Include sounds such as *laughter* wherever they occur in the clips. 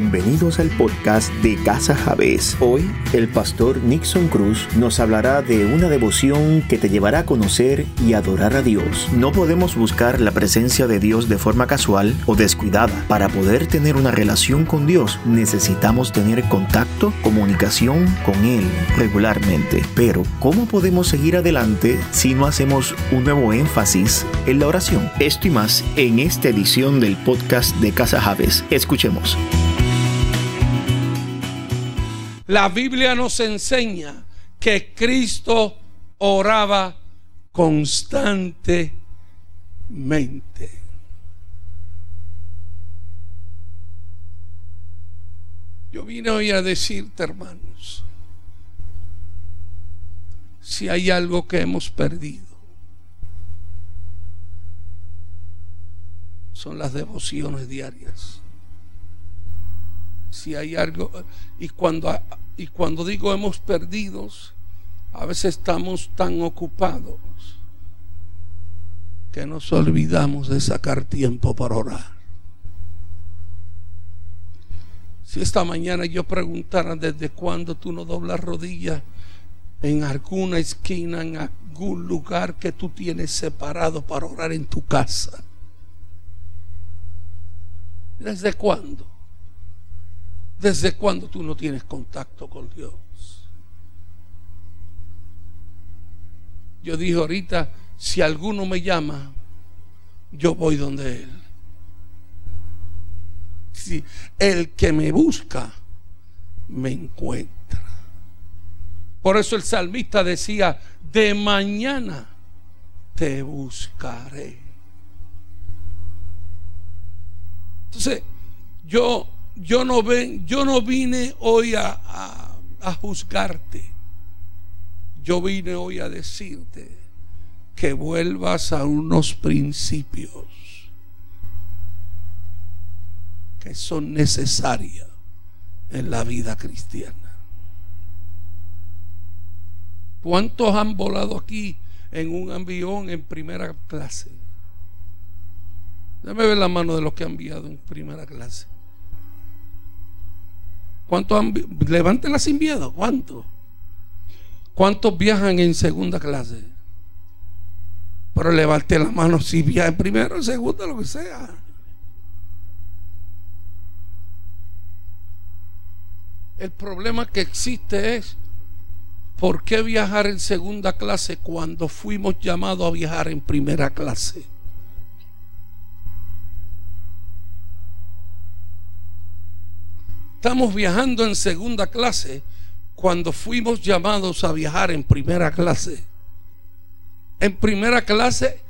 Bienvenidos al podcast de Casa Javés. Hoy el pastor Nixon Cruz nos hablará de una devoción que te llevará a conocer y adorar a Dios. No podemos buscar la presencia de Dios de forma casual o descuidada. Para poder tener una relación con Dios necesitamos tener contacto, comunicación con Él regularmente. Pero, ¿cómo podemos seguir adelante si no hacemos un nuevo énfasis en la oración? Esto y más en esta edición del podcast de Casa Javés. Escuchemos. La Biblia nos enseña que Cristo oraba constantemente. Yo vine hoy a decirte, hermanos, si hay algo que hemos perdido, son las devociones diarias si hay algo. Y cuando, y cuando digo hemos perdido, a veces estamos tan ocupados que nos olvidamos de sacar tiempo para orar. Si esta mañana yo preguntara desde cuándo tú no doblas rodillas en alguna esquina, en algún lugar que tú tienes separado para orar en tu casa. ¿Desde cuándo? ¿Desde cuándo tú no tienes contacto con Dios? Yo dije ahorita, si alguno me llama, yo voy donde Él. Si el que me busca, me encuentra. Por eso el salmista decía, de mañana te buscaré. Entonces, yo yo no, ven, yo no vine hoy a, a juzgarte. Yo vine hoy a decirte que vuelvas a unos principios que son necesarios en la vida cristiana. ¿Cuántos han volado aquí en un avión en primera clase? Déjame ver la mano de los que han enviado en primera clase. ¿Cuántos han, levantenla sin miedo? ¿Cuántos? ¿Cuántos viajan en segunda clase? Pero levante la mano si viaja en primero, en segunda, lo que sea. El problema que existe es ¿por qué viajar en segunda clase cuando fuimos llamados a viajar en primera clase? Estamos viajando en segunda clase cuando fuimos llamados a viajar en primera clase. En primera clase,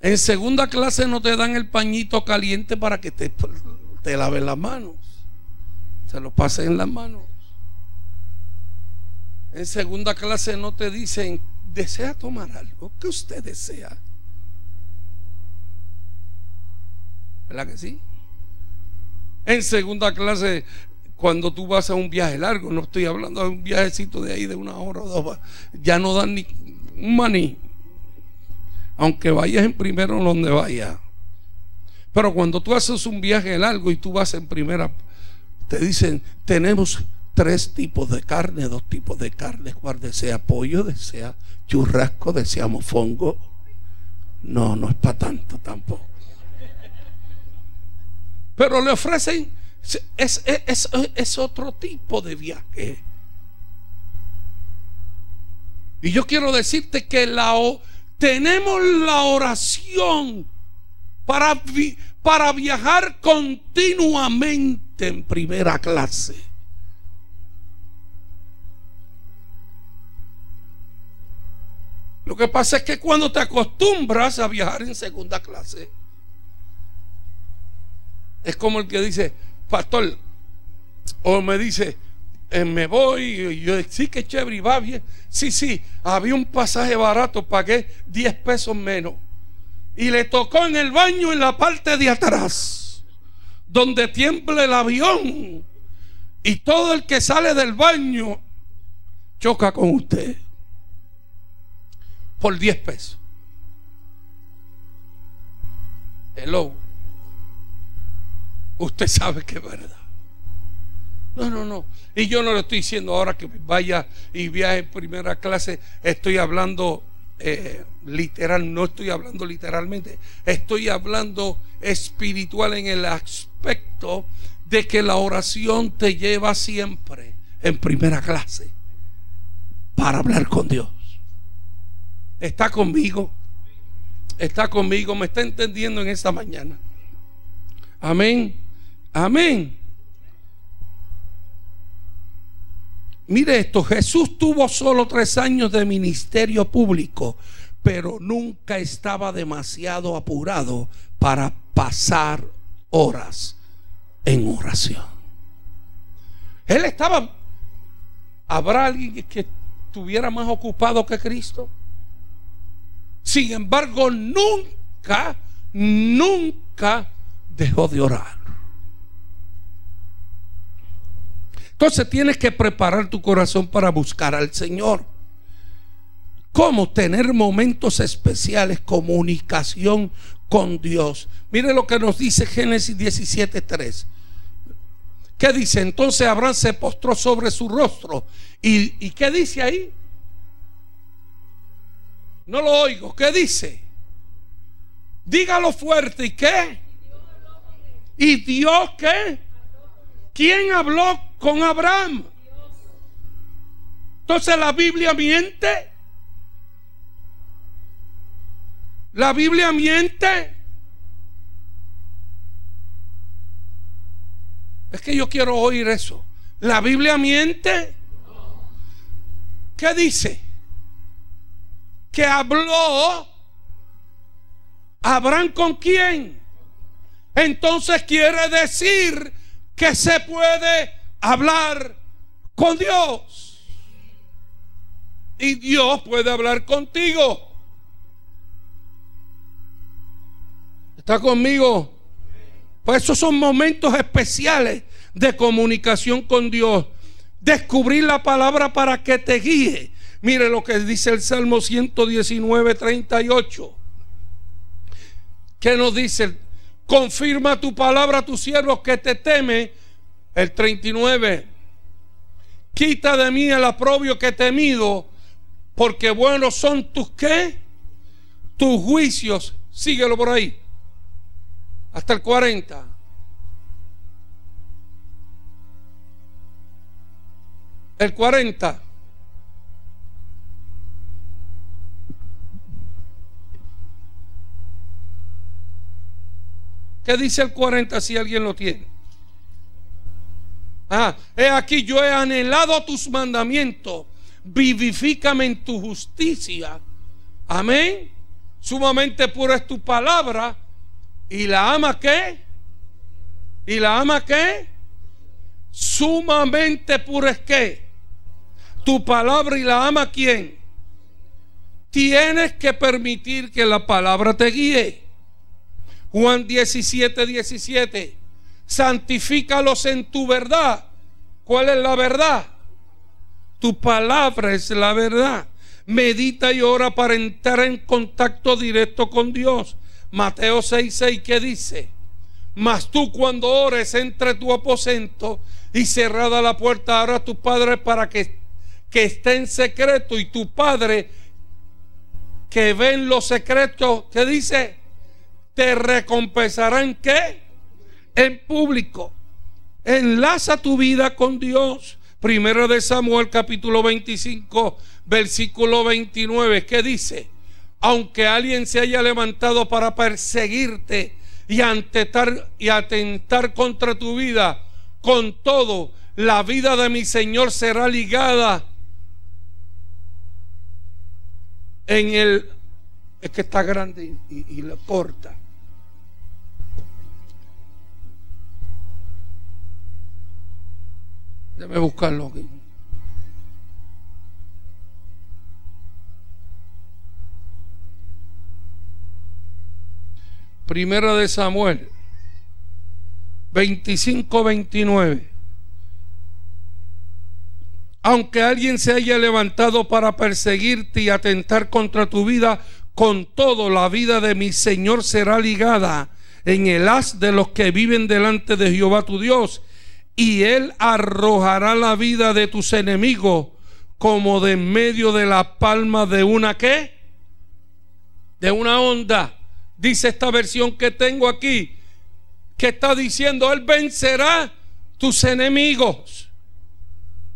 en segunda clase no te dan el pañito caliente para que te, te laves las manos. Se lo pasen en las manos. En segunda clase no te dicen, desea tomar algo que usted desea. ¿Verdad que sí? En segunda clase, cuando tú vas a un viaje largo, no estoy hablando de un viajecito de ahí de una hora o dos, ya no dan ni un maní. Aunque vayas en primero donde vayas. Pero cuando tú haces un viaje largo y tú vas en primera, te dicen, tenemos tres tipos de carne, dos tipos de carne, cuál desea pollo, desea churrasco, desea mofongo. No, no es para tanto tampoco. Pero le ofrecen, es, es, es, otro tipo de viaje. Y yo quiero decirte que la, tenemos la oración para, para viajar continuamente en primera clase. Lo que pasa es que cuando te acostumbras a viajar en segunda clase, es como el que dice, pastor, o me dice, eh, me voy, y yo sí que chévere y va bien. Sí, sí, había un pasaje barato, pagué 10 pesos menos. Y le tocó en el baño en la parte de atrás, donde tiembla el avión. Y todo el que sale del baño choca con usted por 10 pesos. Hello usted sabe que es verdad. No, no, no. Y yo no le estoy diciendo ahora que vaya y viaje en primera clase. Estoy hablando eh, literal, no estoy hablando literalmente. Estoy hablando espiritual en el aspecto de que la oración te lleva siempre en primera clase para hablar con Dios. ¿Está conmigo? ¿Está conmigo? ¿Me está entendiendo en esta mañana? Amén. Amén. Mire esto, Jesús tuvo solo tres años de ministerio público, pero nunca estaba demasiado apurado para pasar horas en oración. Él estaba, ¿habrá alguien que estuviera más ocupado que Cristo? Sin embargo, nunca, nunca dejó de orar. Entonces tienes que preparar tu corazón para buscar al Señor. ¿Cómo tener momentos especiales, comunicación con Dios? Mire lo que nos dice Génesis 17:3. ¿Qué dice? Entonces Abraham se postró sobre su rostro. ¿Y, ¿Y qué dice ahí? No lo oigo. ¿Qué dice? Dígalo fuerte. ¿Y qué? ¿Y Dios qué? ¿Quién habló con Abraham? Entonces la Biblia miente. La Biblia miente. Es que yo quiero oír eso. La Biblia miente. ¿Qué dice? Que habló Abraham con quién. Entonces quiere decir que se puede hablar con Dios. Y Dios puede hablar contigo. ¿Está conmigo? Pues esos son momentos especiales de comunicación con Dios. Descubrir la palabra para que te guíe. Mire lo que dice el Salmo 119, 38. ¿Qué nos dice? Confirma tu palabra a tus siervos que te teme. El 39. Quita de mí el aprobio que he temido, porque buenos son tus qué? Tus juicios. Síguelo por ahí. Hasta el 40. El 40. ¿Qué dice el 40 si alguien lo tiene? Ah, he aquí yo he anhelado tus mandamientos. Vivifícame en tu justicia. Amén. Sumamente pura es tu palabra. ¿Y la ama qué? ¿Y la ama qué? Sumamente pura es qué? Tu palabra y la ama quién? Tienes que permitir que la palabra te guíe. Juan 17, 17. Santifícalos en tu verdad. ¿Cuál es la verdad? Tu palabra es la verdad. Medita y ora para entrar en contacto directo con Dios. Mateo 6, 6, ¿qué dice? Mas tú cuando ores entre tu aposento y cerrada la puerta, ahora a tu padre para que, que esté en secreto y tu padre que ve en lo secreto, ¿qué dice? Te recompensarán qué? En público. Enlaza tu vida con Dios. Primero de Samuel capítulo 25, versículo 29, ¿qué dice? Aunque alguien se haya levantado para perseguirte y, antetar, y atentar contra tu vida, con todo, la vida de mi Señor será ligada en el... Es que está grande y, y lo corta. Déjame buscarlo. Primera de Samuel 25-29. Aunque alguien se haya levantado para perseguirte y atentar contra tu vida, con todo la vida de mi Señor será ligada en el haz de los que viven delante de Jehová tu Dios y Él arrojará la vida de tus enemigos como de en medio de la palma de una qué? De una onda. Dice esta versión que tengo aquí, que está diciendo, Él vencerá tus enemigos.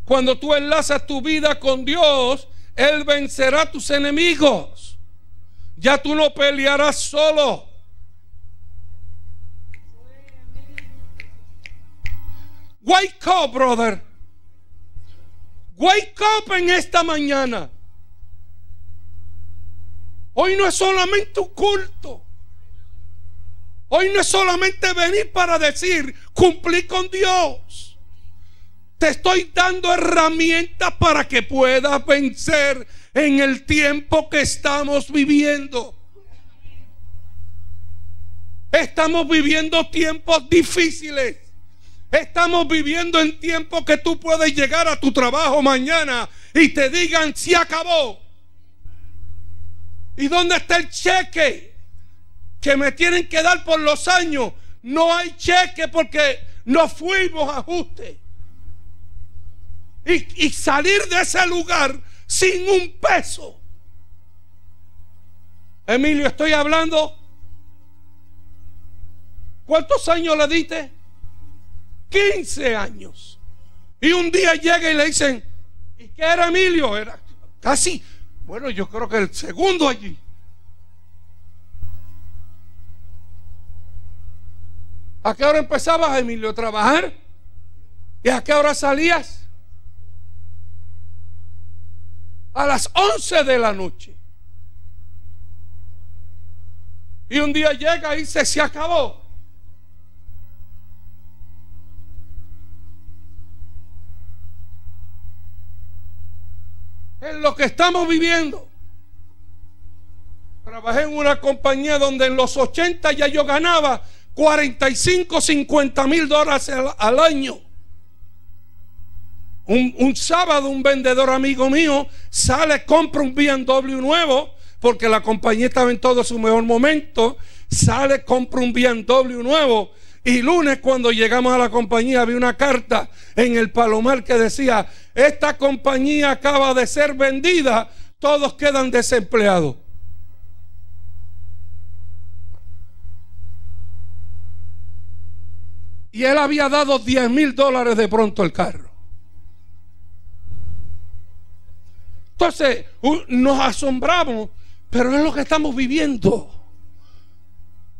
Cuando tú enlazas tu vida con Dios, Él vencerá tus enemigos. Ya tú no pelearás solo. Wake up, brother. Wake up en esta mañana. Hoy no es solamente un culto. Hoy no es solamente venir para decir, cumplí con Dios. Te estoy dando herramientas para que puedas vencer en el tiempo que estamos viviendo. Estamos viviendo tiempos difíciles. Estamos viviendo en tiempo que tú puedes llegar a tu trabajo mañana y te digan si acabó. ¿Y dónde está el cheque que me tienen que dar por los años? No hay cheque porque no fuimos a ajuste. Y, y salir de ese lugar sin un peso. Emilio, estoy hablando. ¿Cuántos años le diste? 15 años. Y un día llega y le dicen, ¿y qué era Emilio? Era casi, bueno, yo creo que el segundo allí. ¿A qué hora empezabas, Emilio, a trabajar? ¿Y a qué hora salías? A las 11 de la noche. Y un día llega y dice, se acabó. En lo que estamos viviendo. Trabajé en una compañía donde en los 80 ya yo ganaba 45, 50 mil dólares al, año. Un, un, sábado un vendedor amigo mío sale, compra un BMW nuevo, porque la compañía estaba en todo su mejor momento, sale, compra un BMW nuevo y lunes cuando llegamos a la compañía había una carta en el palomar que decía, esta compañía acaba de ser vendida, todos quedan desempleados. Y él había dado 10 mil dólares de pronto el carro. Entonces nos asombramos, pero es lo que estamos viviendo.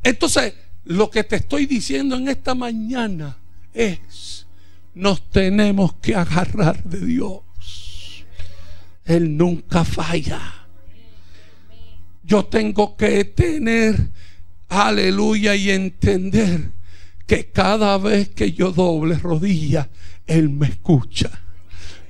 Entonces, lo que te estoy diciendo en esta mañana es, nos tenemos que agarrar de Dios. Él nunca falla. Yo tengo que tener, aleluya, y entender que cada vez que yo doble rodilla, Él me escucha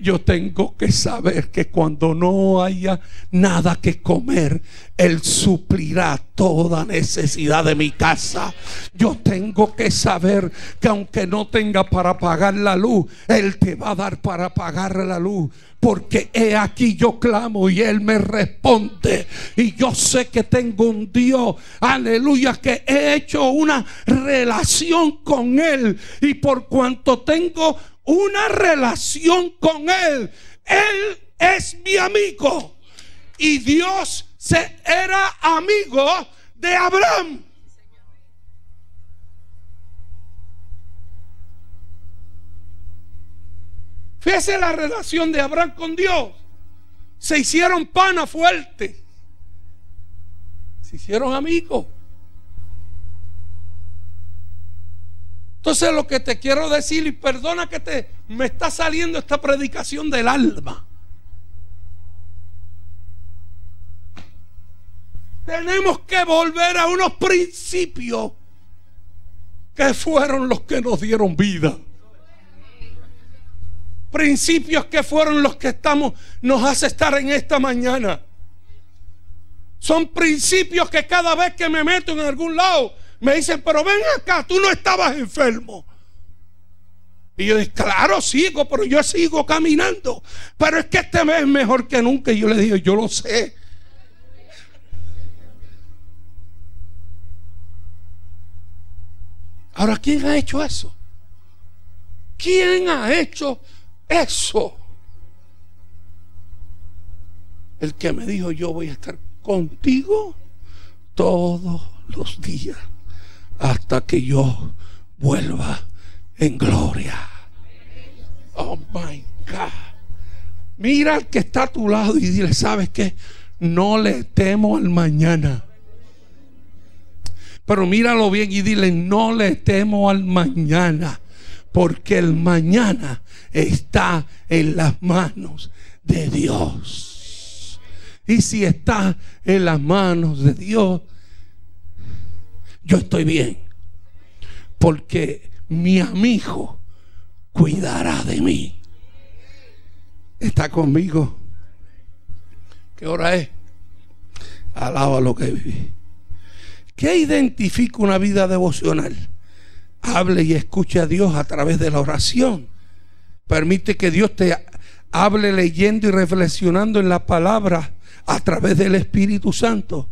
yo tengo que saber que cuando no haya nada que comer, Él suplirá toda necesidad de mi casa. Yo tengo que saber que aunque no tenga para pagar la luz, Él te va a dar para pagar la luz. Porque he aquí yo clamo y Él me responde. Y yo sé que tengo un Dios, aleluya, que he hecho una relación con Él. Y por cuanto tengo una relación con Él. Él es mi amigo. Y Dios se era amigo de Abraham. Fíjese la relación de Abraham con Dios. Se hicieron pana fuerte. Se hicieron amigos. Entonces lo que te quiero decir, y perdona que te me está saliendo esta predicación del alma. Tenemos que volver a unos principios que fueron los que nos dieron vida. Principios que fueron los que estamos nos hace estar en esta mañana. Son principios que cada vez que me meto en algún lado me dicen, pero ven acá, tú no estabas enfermo. Y yo dije, claro, sigo, pero yo sigo caminando. Pero es que este mes es mejor que nunca. Y yo le digo, yo lo sé. Ahora, ¿quién ha hecho eso? ¿Quién ha hecho eso? El que me dijo yo voy a estar contigo todos los días hasta que yo vuelva en gloria. Oh my God. Mira al que está a tu lado y dile, ¿sabes qué? No le temo al mañana. Pero míralo bien y dile, no le temo al mañana, porque el mañana está en las manos de Dios. Y si está en las manos de Dios, yo estoy bien, porque mi amigo cuidará de mí. Está conmigo. ¿Qué hora es? Alaba lo que viví. ¿Qué identifica una vida devocional? Hable y escuche a Dios a través de la oración. Permite que Dios te hable leyendo y reflexionando en la palabra a través del Espíritu Santo.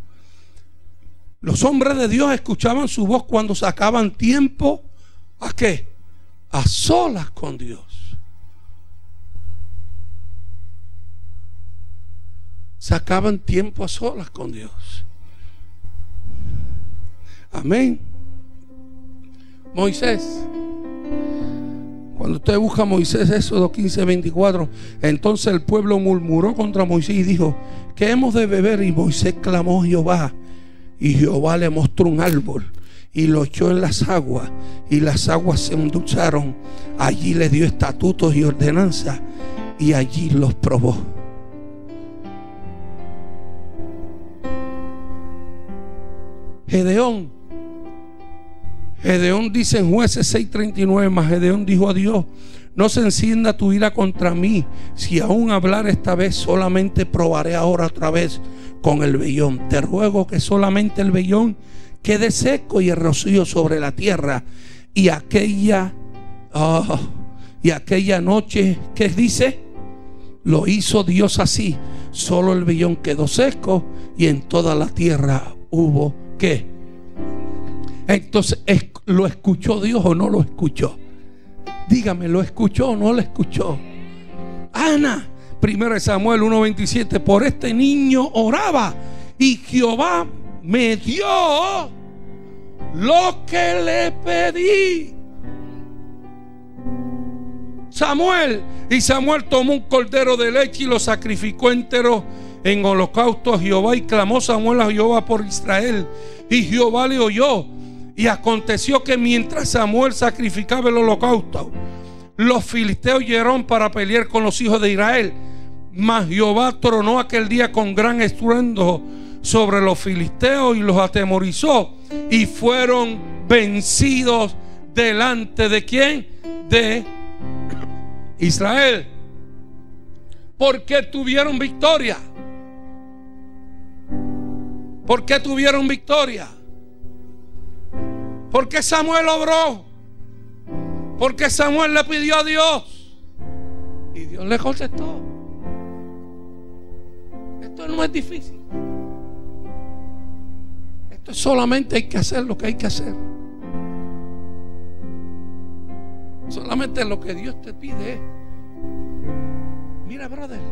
Los hombres de Dios escuchaban su voz cuando sacaban tiempo a qué? A solas con Dios. Sacaban tiempo a solas con Dios. Amén. Moisés. Cuando usted busca a Moisés, Éxodo 15, 24, entonces el pueblo murmuró contra Moisés y dijo, ¿qué hemos de beber? Y Moisés clamó Jehová. Y Jehová le mostró un árbol y lo echó en las aguas y las aguas se endulzaron. Allí le dio estatutos y ordenanzas y allí los probó. Gedeón Gedeón dice en jueces 6:39, más Gedeón dijo a Dios, no se encienda tu ira contra mí, si aún hablar esta vez solamente probaré ahora otra vez con el vellón. Te ruego que solamente el vellón quede seco y el rocío sobre la tierra. Y aquella, ah, y aquella noche, ¿qué dice? Lo hizo Dios así. Solo el vellón quedó seco y en toda la tierra hubo que entonces, ¿lo escuchó Dios o no lo escuchó? Dígame, ¿lo escuchó o no lo escuchó? Ana, 1 Samuel 1:27, por este niño oraba y Jehová me dio lo que le pedí. Samuel, y Samuel tomó un cordero de leche y lo sacrificó entero en holocausto a Jehová y clamó Samuel a Jehová por Israel. Y Jehová le oyó y aconteció que mientras Samuel sacrificaba el holocausto, los filisteos llegaron para pelear con los hijos de Israel. Mas Jehová tronó aquel día con gran estruendo sobre los filisteos y los atemorizó. Y fueron vencidos delante de quién? De Israel. Porque tuvieron victoria. ¿Por qué tuvieron victoria? Porque Samuel obró. Porque Samuel le pidió a Dios. Y Dios le contestó. Esto no es difícil. Esto solamente hay que hacer lo que hay que hacer. Solamente lo que Dios te pide es, mira, brother,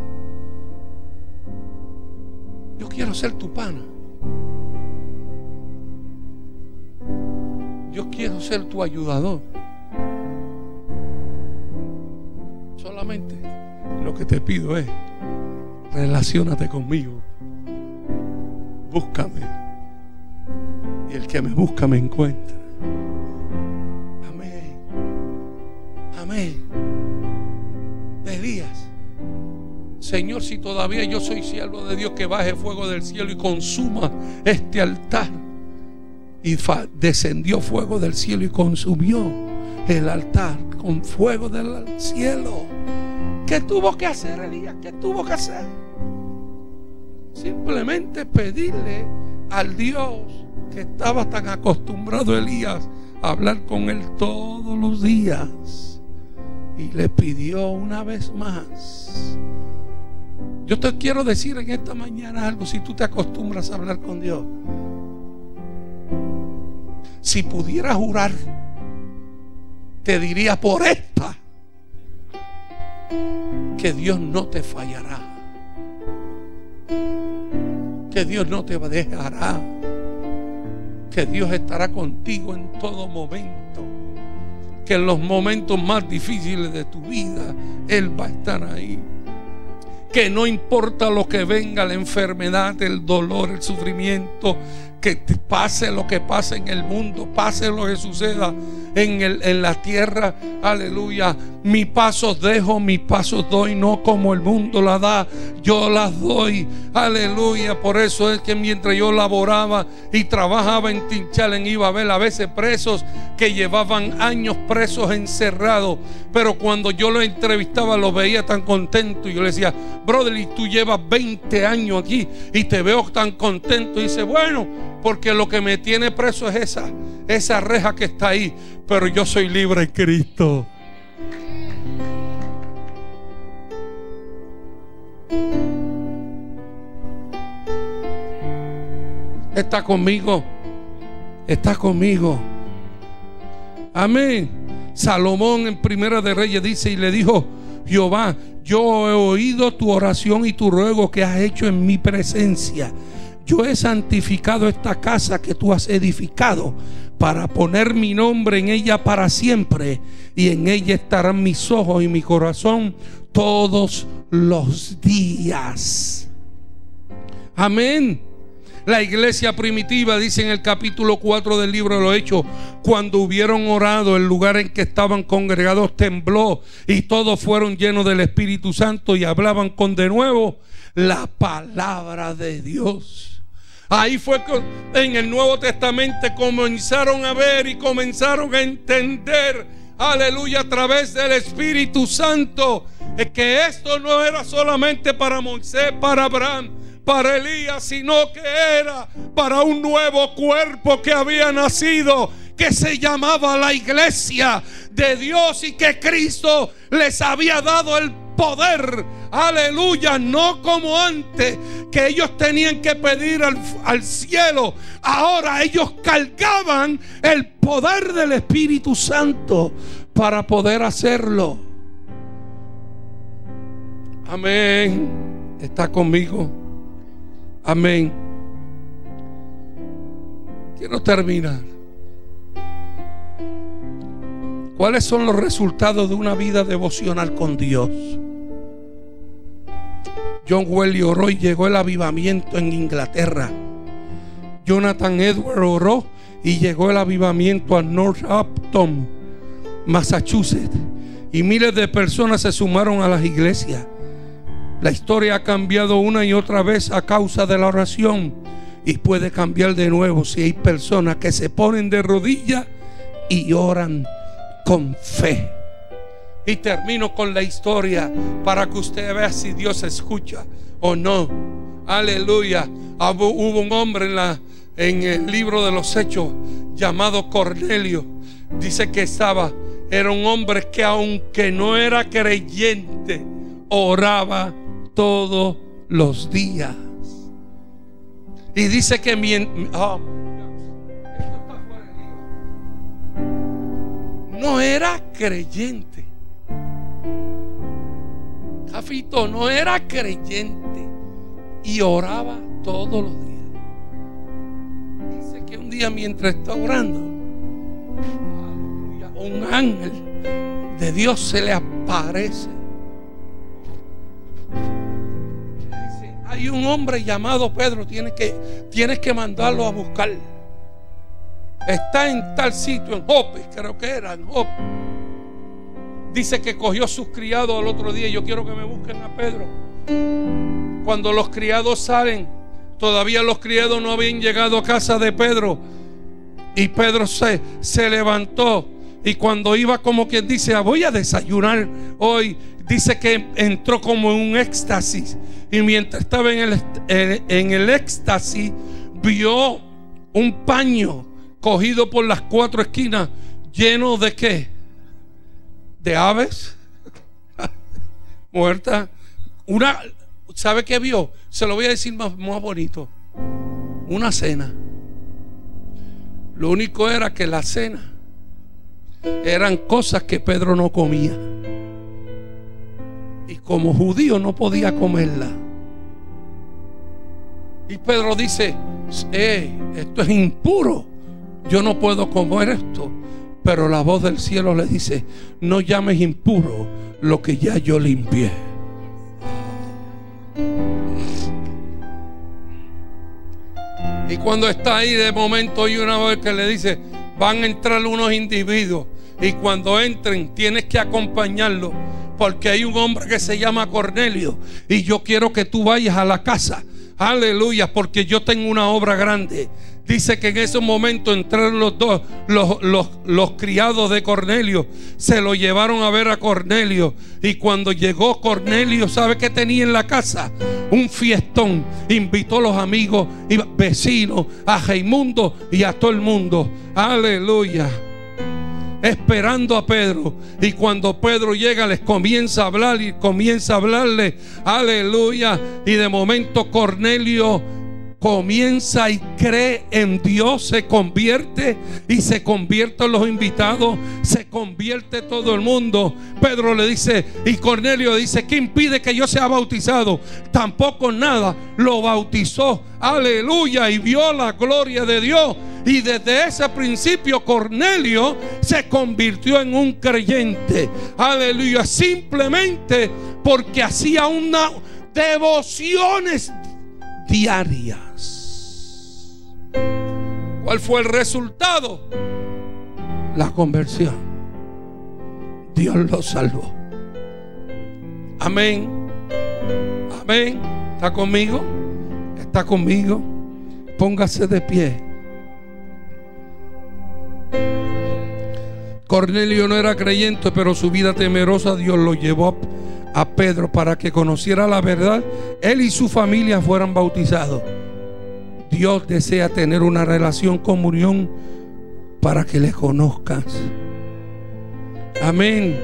yo quiero ser tu pana. Yo quiero ser tu ayudador. Solamente lo que te pido es, relacionate conmigo. Búscame. Y el que me busca me encuentra. Amén. Amén. Elías. Señor, si todavía yo soy siervo de Dios, que baje fuego del cielo y consuma este altar y descendió fuego del cielo y consumió el altar con fuego del cielo. ¿Qué tuvo que hacer Elías? ¿Qué tuvo que hacer? Simplemente pedirle al Dios que estaba tan acostumbrado Elías a hablar con él todos los días. Y le pidió una vez más. Yo te quiero decir en esta mañana algo, si tú te acostumbras a hablar con Dios si pudiera jurar, te diría por esta que Dios no te fallará. Que Dios no te dejará. Que Dios estará contigo en todo momento. Que en los momentos más difíciles de tu vida, Él va a estar ahí que no importa lo que venga, la enfermedad, el dolor, el sufrimiento, que pase lo que pase en el mundo, pase lo que suceda en, el, en la tierra, aleluya. Mi pasos dejo, mis pasos doy, no como el mundo la da, yo las doy, aleluya. Por eso es que mientras yo laboraba y trabajaba en Tinchalen, iba a ver a veces presos que llevaban años presos encerrados, pero cuando yo lo entrevistaba, los veía tan contentos. Y yo le decía, brother, y tú llevas 20 años aquí y te veo tan contento. Y dice, bueno, porque lo que me tiene preso es esa, esa reja que está ahí pero yo soy libre en Cristo. Está conmigo. Está conmigo. Amén. Salomón en Primera de Reyes dice y le dijo, Jehová, yo he oído tu oración y tu ruego que has hecho en mi presencia. Yo he santificado esta casa que tú has edificado para poner mi nombre en ella para siempre y en ella estarán mis ojos y mi corazón todos los días. Amén. La iglesia primitiva dice en el capítulo 4 del libro de los Hechos, cuando hubieron orado, el lugar en que estaban congregados tembló y todos fueron llenos del Espíritu Santo y hablaban con de nuevo la palabra de Dios. Ahí fue en el Nuevo Testamento comenzaron a ver y comenzaron a entender, aleluya, a través del Espíritu Santo, que esto no era solamente para Moisés, para Abraham, para Elías, sino que era para un nuevo cuerpo que había nacido, que se llamaba la iglesia de Dios y que Cristo les había dado el poder. Aleluya, no como antes que ellos tenían que pedir al, cielo. Ahora ellos cargaban el poder del Espíritu Santo para poder hacerlo. Amén. ¿Está conmigo? Amén. Quiero terminar. ¿Cuáles son los resultados de una vida devocional con Dios? John Welly oró y llegó el avivamiento en Inglaterra. Jonathan Edward oró y llegó el avivamiento a Northampton, Massachusetts. Y miles de personas se sumaron a las iglesias. La historia ha cambiado una y otra vez a causa de la oración. Y puede cambiar de nuevo si hay personas que se ponen de rodillas y oran con fe. Y termino con la historia para que usted vea si Dios escucha o no. Aleluya. Hubo un hombre en, la, en el libro de los Hechos llamado Cornelio. Dice que estaba, era un hombre que aunque no era creyente, oraba todos los días. Y dice que mientras... Oh, no era creyente. Jafito no era creyente y oraba todos los días. Dice que un día mientras está orando, un ángel de Dios se le aparece. Dice, hay un hombre llamado Pedro, tienes que, tienes que mandarlo a buscar. Está en tal sitio, en Jope, creo que era, en Jope Dice que cogió sus criados al otro día. Yo quiero que me busquen a Pedro. Cuando los criados salen, todavía los criados no habían llegado a casa de Pedro. Y Pedro se, se levantó. Y cuando iba como quien dice, ah, voy a desayunar hoy, dice que entró como en un éxtasis. Y mientras estaba en el, en el éxtasis, vio un paño cogido por las cuatro esquinas, lleno de qué? de aves *laughs* muertas. Una, ¿sabe qué vio? Se lo voy a decir más, más bonito. Una cena. Lo único era que la cena eran cosas que Pedro no comía. Y como judío no podía comerla. Y Pedro dice, eh, esto es impuro. Yo no puedo comer esto. Pero la voz del cielo le dice, no llames impuro lo que ya yo limpié. Y cuando está ahí de momento y una vez que le dice, van a entrar unos individuos y cuando entren tienes que acompañarlo porque hay un hombre que se llama Cornelio y yo quiero que tú vayas a la casa. Aleluya, porque yo tengo una obra grande. Dice que en ese momento entraron los dos, los, los, criados de Cornelio, se lo llevaron a ver a Cornelio. Y cuando llegó Cornelio, ¿sabe qué tenía en la casa? Un fiestón. Invitó a los amigos y vecinos, a Jaimundo y a todo el mundo. Aleluya esperando a Pedro. Y cuando Pedro llega, les comienza a hablar y comienza a hablarle, aleluya. Y de momento Cornelio comienza y cree en Dios, se convierte y se convierten los invitados, se convierte todo el mundo. Pedro le dice, y Cornelio dice, ¿qué impide que yo sea bautizado? Tampoco nada, lo bautizó, aleluya, y vio la gloria de Dios. Y desde ese principio Cornelio se convirtió en un creyente. Aleluya. Simplemente porque hacía una devociones diarias. ¿Cuál fue el resultado? La conversión. Dios lo salvó. Amén. Amén. ¿Está conmigo? ¿Está conmigo? Póngase de pie. Cornelio no era creyente, pero su vida temerosa Dios lo llevó a Pedro para que conociera la verdad. Él y su familia fueran bautizados. Dios desea tener una relación, comunión, para que le conozcas. Amén.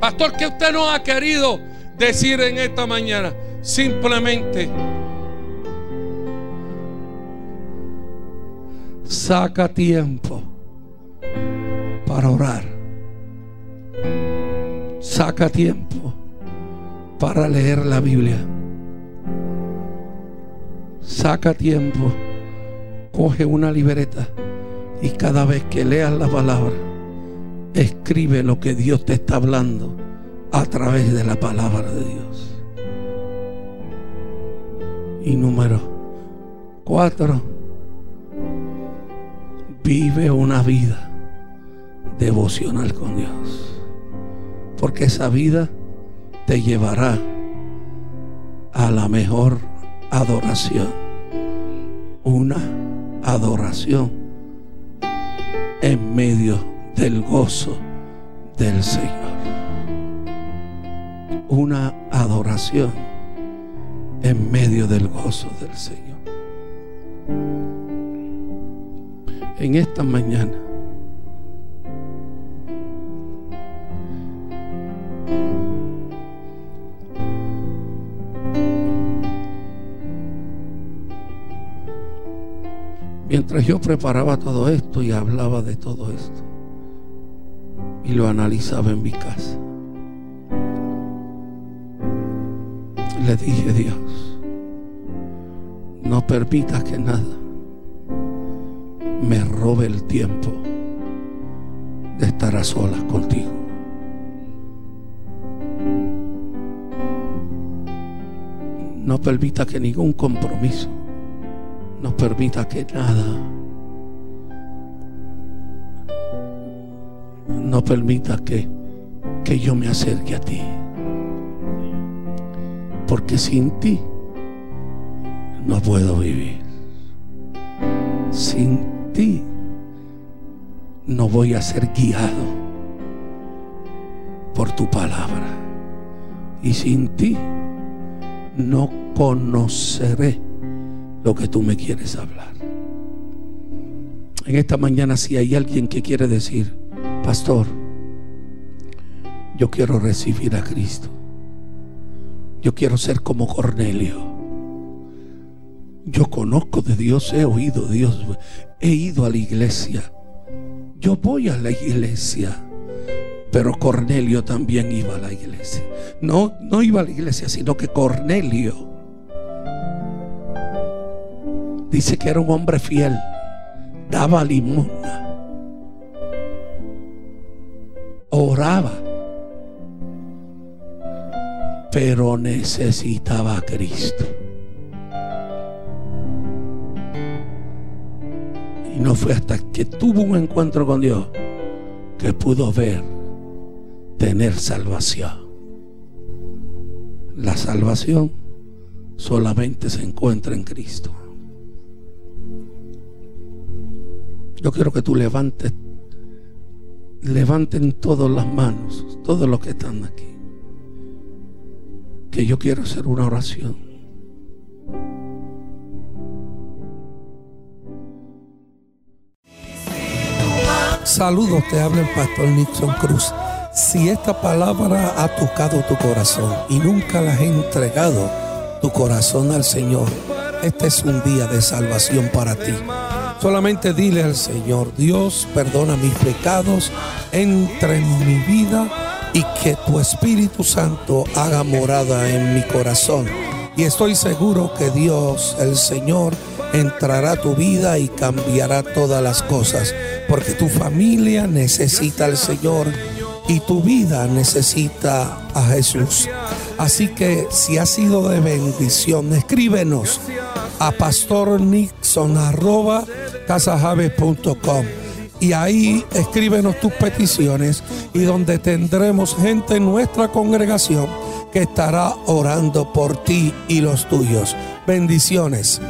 Pastor, ¿qué usted no ha querido decir en esta mañana? Simplemente saca tiempo para orar. Saca tiempo para leer la Biblia. Saca tiempo, coge una libreta y cada vez que leas la palabra, escribe lo que Dios te está hablando a través de la palabra de Dios. Y número cuatro Vive una vida devocional con Dios. Porque esa vida te llevará a la mejor adoración. Una adoración en medio del gozo del Señor. Una adoración en medio del gozo del Señor. en esta mañana. Mientras yo preparaba todo esto y hablaba de todo esto y lo analizaba en mi casa, le dije Dios, no permitas que nada me robe el tiempo de estar a solas contigo. No permita que ningún compromiso, no permita que nada, no permita que, que yo me acerque a ti. Porque sin ti no puedo vivir. Sin ti no voy a ser guiado por tu palabra. Y sin ti no conoceré lo que tú me quieres hablar. En esta mañana si hay alguien que quiere decir, pastor, yo quiero recibir a Cristo. Yo quiero ser como Cornelio. Yo conozco de Dios, he oído Dios, he ido a la iglesia. Yo voy a la iglesia. Pero Cornelio también iba a la iglesia. No, no iba a la iglesia, sino que Cornelio dice que era un hombre fiel. Daba limosna. Oraba. Pero necesitaba a Cristo. Y no fue hasta que tuvo un encuentro con Dios que pudo ver tener salvación. La salvación solamente se encuentra en Cristo. Yo quiero que tú levantes, levanten todas las manos, todos los que están aquí. Que yo quiero hacer una oración. Saludos, te habla el pastor Nixon Cruz. Si esta palabra ha tocado tu corazón y nunca la has entregado tu corazón al Señor, este es un día de salvación para ti. Solamente dile al Señor, Dios, perdona mis pecados, entre en mi vida y que tu Espíritu Santo haga morada en mi corazón. Y estoy seguro que Dios, el Señor, entrará a tu vida y cambiará todas las cosas porque tu familia necesita al Señor y tu vida necesita a Jesús. Así que si ha sido de bendición, escríbenos a pastornixon.com y ahí escríbenos tus peticiones y donde tendremos gente en nuestra congregación que estará orando por ti y los tuyos. Bendiciones.